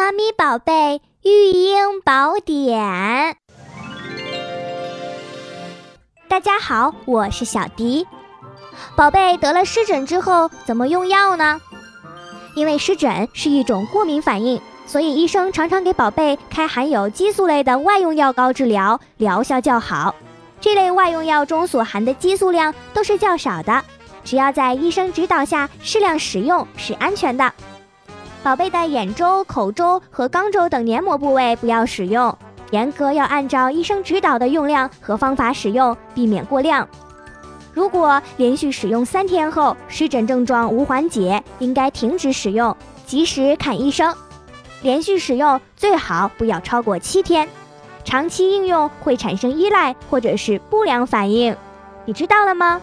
妈咪宝贝育婴宝典，大家好，我是小迪。宝贝得了湿疹之后怎么用药呢？因为湿疹是一种过敏反应，所以医生常常给宝贝开含有激素类的外用药膏治疗，疗效较好。这类外用药中所含的激素量都是较少的，只要在医生指导下适量使用是安全的。宝贝的眼周、口周和肛周等黏膜部位不要使用，严格要按照医生指导的用量和方法使用，避免过量。如果连续使用三天后湿疹症状无缓解，应该停止使用，及时看医生。连续使用最好不要超过七天，长期应用会产生依赖或者是不良反应，你知道了吗？